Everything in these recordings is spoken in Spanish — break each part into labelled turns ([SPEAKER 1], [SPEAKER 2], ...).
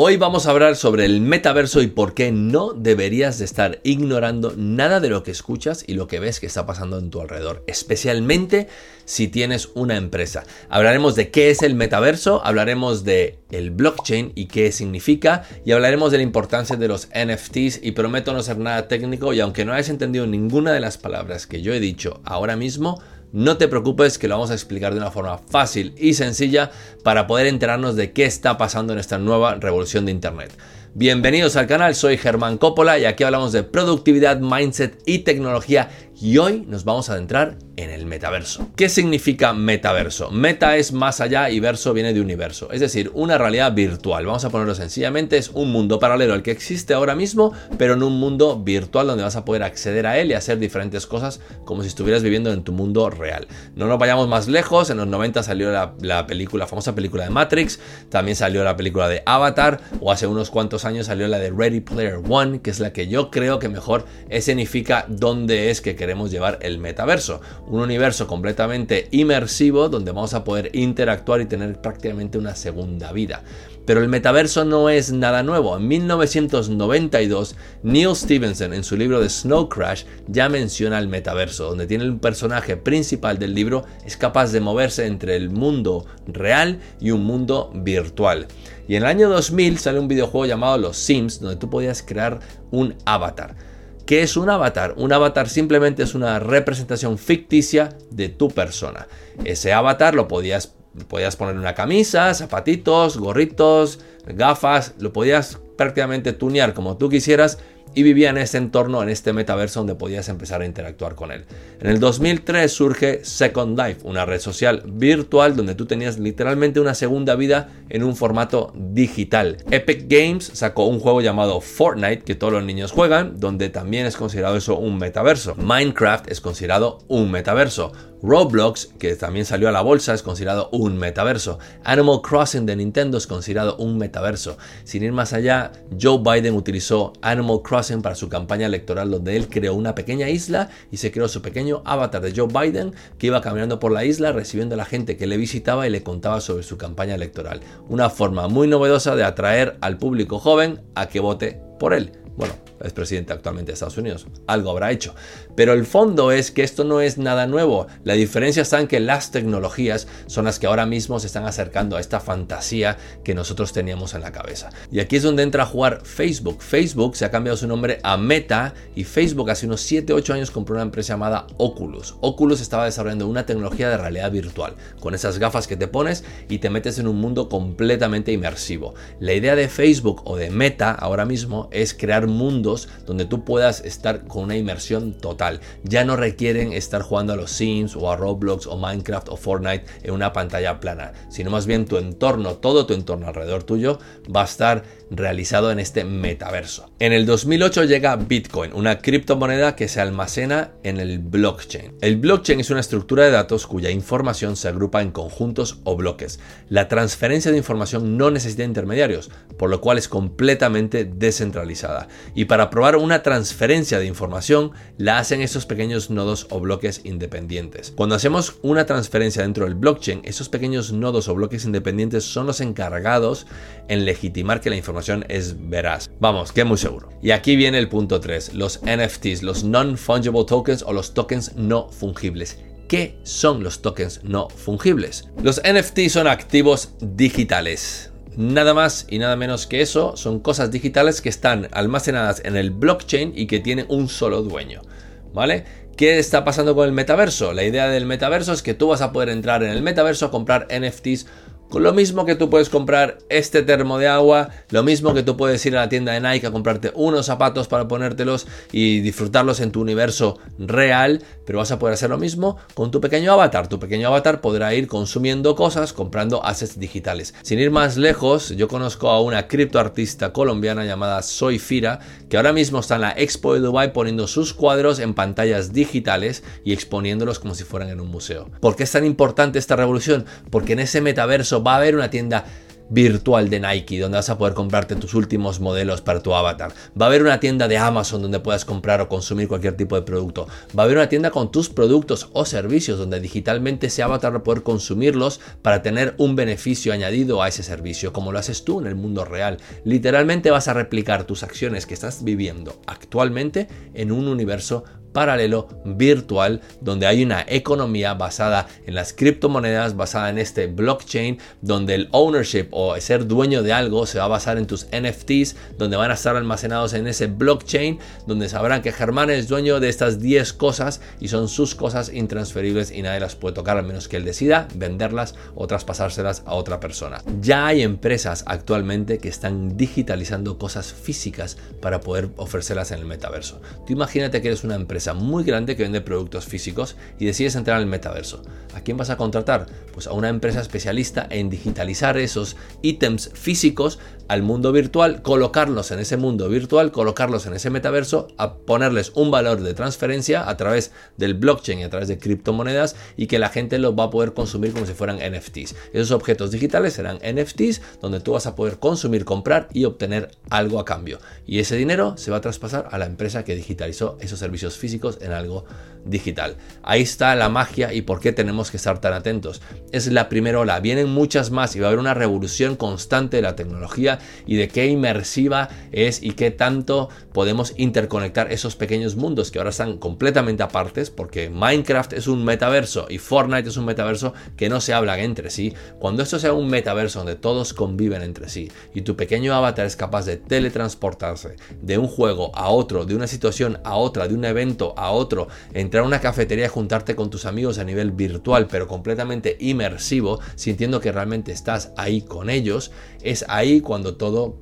[SPEAKER 1] Hoy vamos a hablar sobre el metaverso y por qué no deberías de estar ignorando nada de lo que escuchas y lo que ves que está pasando en tu alrededor, especialmente si tienes una empresa. Hablaremos de qué es el metaverso, hablaremos de el blockchain y qué significa y hablaremos de la importancia de los NFTs y prometo no ser nada técnico y aunque no hayas entendido ninguna de las palabras que yo he dicho ahora mismo, no te preocupes que lo vamos a explicar de una forma fácil y sencilla para poder enterarnos de qué está pasando en esta nueva revolución de Internet. Bienvenidos al canal, soy Germán Coppola y aquí hablamos de productividad, mindset y tecnología y hoy nos vamos a adentrar en el metaverso. ¿Qué significa metaverso? Meta es más allá y verso viene de universo, es decir, una realidad virtual. Vamos a ponerlo sencillamente, es un mundo paralelo al que existe ahora mismo, pero en un mundo virtual donde vas a poder acceder a él y hacer diferentes cosas como si estuvieras viviendo en tu mundo real. No nos vayamos más lejos, en los 90 salió la, la película, la famosa película de Matrix, también salió la película de Avatar o hace unos cuantos años salió la de Ready Player One, que es la que yo creo que mejor escenifica dónde es que queremos llevar el metaverso. Un universo completamente inmersivo donde vamos a poder interactuar y tener prácticamente una segunda vida. Pero el metaverso no es nada nuevo. En 1992, Neil Stevenson en su libro de Snow Crash ya menciona el metaverso, donde tiene un personaje principal del libro es capaz de moverse entre el mundo real y un mundo virtual. Y en el año 2000 sale un videojuego llamado Los Sims, donde tú podías crear un avatar. ¿Qué es un avatar? Un avatar simplemente es una representación ficticia de tu persona. Ese avatar lo podías, podías poner una camisa, zapatitos, gorritos, gafas, lo podías prácticamente tunear como tú quisieras y vivía en este entorno, en este metaverso donde podías empezar a interactuar con él. En el 2003 surge Second Life, una red social virtual donde tú tenías literalmente una segunda vida en un formato digital. Epic Games sacó un juego llamado Fortnite que todos los niños juegan, donde también es considerado eso un metaverso. Minecraft es considerado un metaverso. Roblox, que también salió a la bolsa, es considerado un metaverso. Animal Crossing de Nintendo es considerado un metaverso. Sin ir más allá, Joe Biden utilizó Animal Crossing para su campaña electoral donde él creó una pequeña isla y se creó su pequeño avatar de Joe Biden que iba caminando por la isla recibiendo a la gente que le visitaba y le contaba sobre su campaña electoral. Una forma muy novedosa de atraer al público joven a que vote por él. Bueno, es presidente actualmente de Estados Unidos, algo habrá hecho. Pero el fondo es que esto no es nada nuevo. La diferencia está en que las tecnologías son las que ahora mismo se están acercando a esta fantasía que nosotros teníamos en la cabeza. Y aquí es donde entra a jugar Facebook. Facebook se ha cambiado su nombre a Meta y Facebook hace unos 7-8 años compró una empresa llamada Oculus. Oculus estaba desarrollando una tecnología de realidad virtual, con esas gafas que te pones y te metes en un mundo completamente inmersivo. La idea de Facebook o de Meta ahora mismo es crear mundos donde tú puedas estar con una inmersión total. Ya no requieren estar jugando a los Sims o a Roblox o Minecraft o Fortnite en una pantalla plana, sino más bien tu entorno, todo tu entorno alrededor tuyo va a estar realizado en este metaverso. En el 2008 llega Bitcoin, una criptomoneda que se almacena en el blockchain. El blockchain es una estructura de datos cuya información se agrupa en conjuntos o bloques. La transferencia de información no necesita intermediarios, por lo cual es completamente descentralizada. Y para para probar una transferencia de información la hacen esos pequeños nodos o bloques independientes. Cuando hacemos una transferencia dentro del blockchain, esos pequeños nodos o bloques independientes son los encargados en legitimar que la información es veraz. Vamos, que muy seguro. Y aquí viene el punto 3, los NFTs, los non-fungible tokens o los tokens no fungibles. ¿Qué son los tokens no fungibles? Los NFTs son activos digitales Nada más y nada menos que eso son cosas digitales que están almacenadas en el blockchain y que tienen un solo dueño. ¿Vale? ¿Qué está pasando con el metaverso? La idea del metaverso es que tú vas a poder entrar en el metaverso comprar NFTs lo mismo que tú puedes comprar este termo de agua, lo mismo que tú puedes ir a la tienda de Nike a comprarte unos zapatos para ponértelos y disfrutarlos en tu universo real, pero vas a poder hacer lo mismo con tu pequeño avatar. Tu pequeño avatar podrá ir consumiendo cosas, comprando assets digitales. Sin ir más lejos, yo conozco a una criptoartista colombiana llamada Soy Fira, que ahora mismo está en la Expo de Dubai poniendo sus cuadros en pantallas digitales y exponiéndolos como si fueran en un museo. ¿Por qué es tan importante esta revolución? Porque en ese metaverso va a haber una tienda virtual de Nike donde vas a poder comprarte tus últimos modelos para tu avatar. Va a haber una tienda de Amazon donde puedas comprar o consumir cualquier tipo de producto. Va a haber una tienda con tus productos o servicios donde digitalmente ese avatar va a poder consumirlos para tener un beneficio añadido a ese servicio, como lo haces tú en el mundo real. Literalmente vas a replicar tus acciones que estás viviendo actualmente en un universo paralelo virtual donde hay una economía basada en las criptomonedas, basada en este blockchain, donde el ownership o ser dueño de algo se va a basar en tus NFTs, donde van a estar almacenados en ese blockchain, donde sabrán que Germán es dueño de estas 10 cosas y son sus cosas intransferibles y nadie las puede tocar a menos que él decida venderlas o traspasárselas a otra persona. Ya hay empresas actualmente que están digitalizando cosas físicas para poder ofrecerlas en el metaverso. Tú imagínate que eres una empresa muy grande que vende productos físicos y decides entrar al metaverso. ¿A quién vas a contratar? Pues a una empresa especialista en digitalizar esos ítems físicos al mundo virtual, colocarlos en ese mundo virtual, colocarlos en ese metaverso, a ponerles un valor de transferencia a través del blockchain y a través de criptomonedas y que la gente los va a poder consumir como si fueran NFTs. Esos objetos digitales serán NFTs donde tú vas a poder consumir, comprar y obtener algo a cambio. Y ese dinero se va a traspasar a la empresa que digitalizó esos servicios físicos en algo digital. Ahí está la magia y por qué tenemos que estar tan atentos. Es la primera ola, vienen muchas más y va a haber una revolución constante de la tecnología y de qué inmersiva es y qué tanto podemos interconectar esos pequeños mundos que ahora están completamente apartes porque Minecraft es un metaverso y Fortnite es un metaverso que no se hablan entre sí. Cuando esto sea un metaverso donde todos conviven entre sí y tu pequeño avatar es capaz de teletransportarse de un juego a otro, de una situación a otra, de un evento a otro, entrar a una cafetería y juntarte con tus amigos a nivel virtual pero completamente inmersivo, sintiendo que realmente estás ahí con ellos, es ahí cuando todo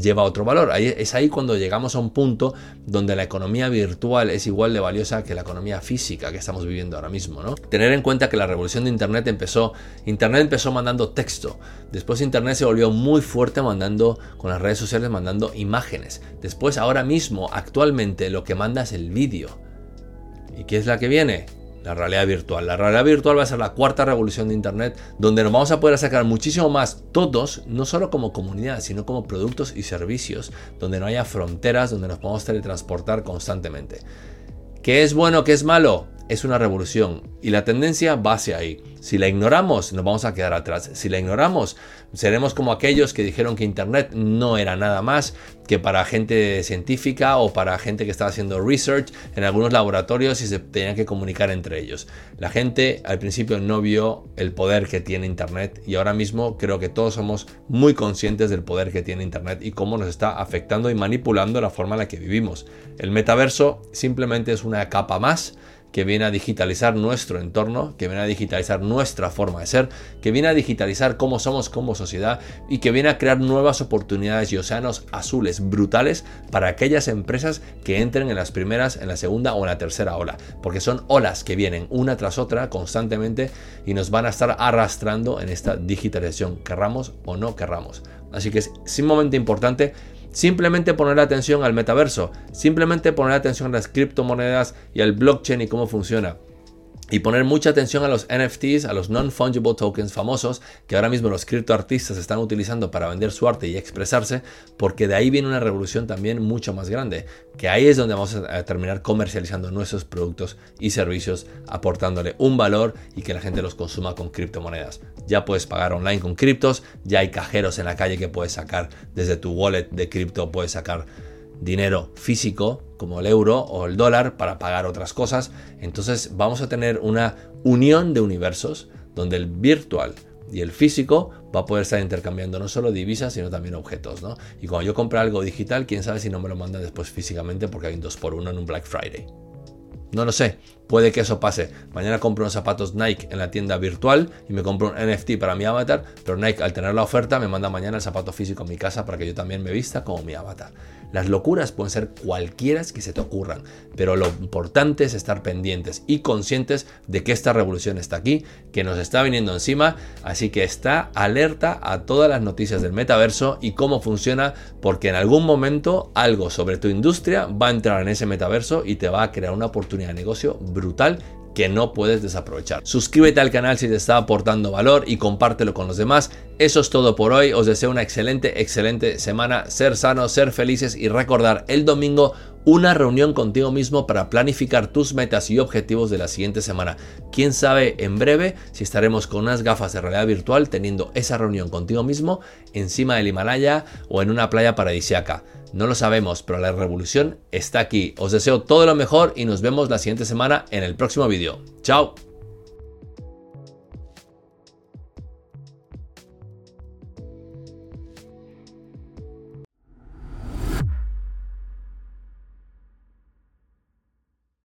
[SPEAKER 1] lleva otro valor. es ahí cuando llegamos a un punto donde la economía virtual es igual de valiosa que la economía física que estamos viviendo ahora mismo. ¿no? Tener en cuenta que la revolución de Internet empezó, Internet empezó mandando texto, después Internet se volvió muy fuerte mandando, con las redes sociales mandando imágenes, después ahora mismo, actualmente lo que manda es el vídeo. ¿Y qué es la que viene? La realidad virtual. La realidad virtual va a ser la cuarta revolución de Internet, donde nos vamos a poder sacar muchísimo más todos, no solo como comunidad, sino como productos y servicios, donde no haya fronteras, donde nos podamos teletransportar constantemente. ¿Qué es bueno, qué es malo? Es una revolución y la tendencia va hacia ahí. Si la ignoramos, nos vamos a quedar atrás. Si la ignoramos, seremos como aquellos que dijeron que Internet no era nada más que para gente científica o para gente que estaba haciendo research en algunos laboratorios y se tenían que comunicar entre ellos. La gente al principio no vio el poder que tiene Internet y ahora mismo creo que todos somos muy conscientes del poder que tiene Internet y cómo nos está afectando y manipulando la forma en la que vivimos. El metaverso simplemente es una capa más que viene a digitalizar nuestro entorno, que viene a digitalizar nuestra forma de ser, que viene a digitalizar cómo somos como sociedad y que viene a crear nuevas oportunidades y océanos azules brutales para aquellas empresas que entren en las primeras, en la segunda o en la tercera ola, porque son olas que vienen una tras otra constantemente y nos van a estar arrastrando en esta digitalización, querramos o no querramos. Así que es sumamente importante Simplemente poner atención al metaverso, simplemente poner atención a las criptomonedas y al blockchain y cómo funciona y poner mucha atención a los NFTs, a los non-fungible tokens famosos que ahora mismo los criptoartistas están utilizando para vender su arte y expresarse, porque de ahí viene una revolución también mucho más grande, que ahí es donde vamos a terminar comercializando nuestros productos y servicios, aportándole un valor y que la gente los consuma con criptomonedas. Ya puedes pagar online con criptos, ya hay cajeros en la calle que puedes sacar desde tu wallet de cripto, puedes sacar dinero físico como el euro o el dólar para pagar otras cosas. Entonces vamos a tener una unión de universos donde el virtual y el físico va a poder estar intercambiando no solo divisas, sino también objetos. ¿no? Y cuando yo compre algo digital, quién sabe si no me lo mandan después físicamente porque hay un 2x1 en un Black Friday. No lo sé, puede que eso pase. Mañana compro unos zapatos Nike en la tienda virtual y me compro un NFT para mi avatar, pero Nike al tener la oferta me manda mañana el zapato físico a mi casa para que yo también me vista como mi avatar. Las locuras pueden ser cualquiera que se te ocurran, pero lo importante es estar pendientes y conscientes de que esta revolución está aquí, que nos está viniendo encima, así que está alerta a todas las noticias del metaverso y cómo funciona, porque en algún momento algo sobre tu industria va a entrar en ese metaverso y te va a crear una oportunidad de negocio brutal que no puedes desaprovechar. Suscríbete al canal si te está aportando valor y compártelo con los demás. Eso es todo por hoy. Os deseo una excelente, excelente semana. Ser sanos, ser felices y recordar el domingo una reunión contigo mismo para planificar tus metas y objetivos de la siguiente semana. Quién sabe en breve si estaremos con unas gafas de realidad virtual teniendo esa reunión contigo mismo encima del Himalaya o en una playa paradisiaca. No lo sabemos, pero la revolución está aquí. Os deseo todo lo mejor y nos vemos la siguiente semana en el próximo vídeo. ¡Chao!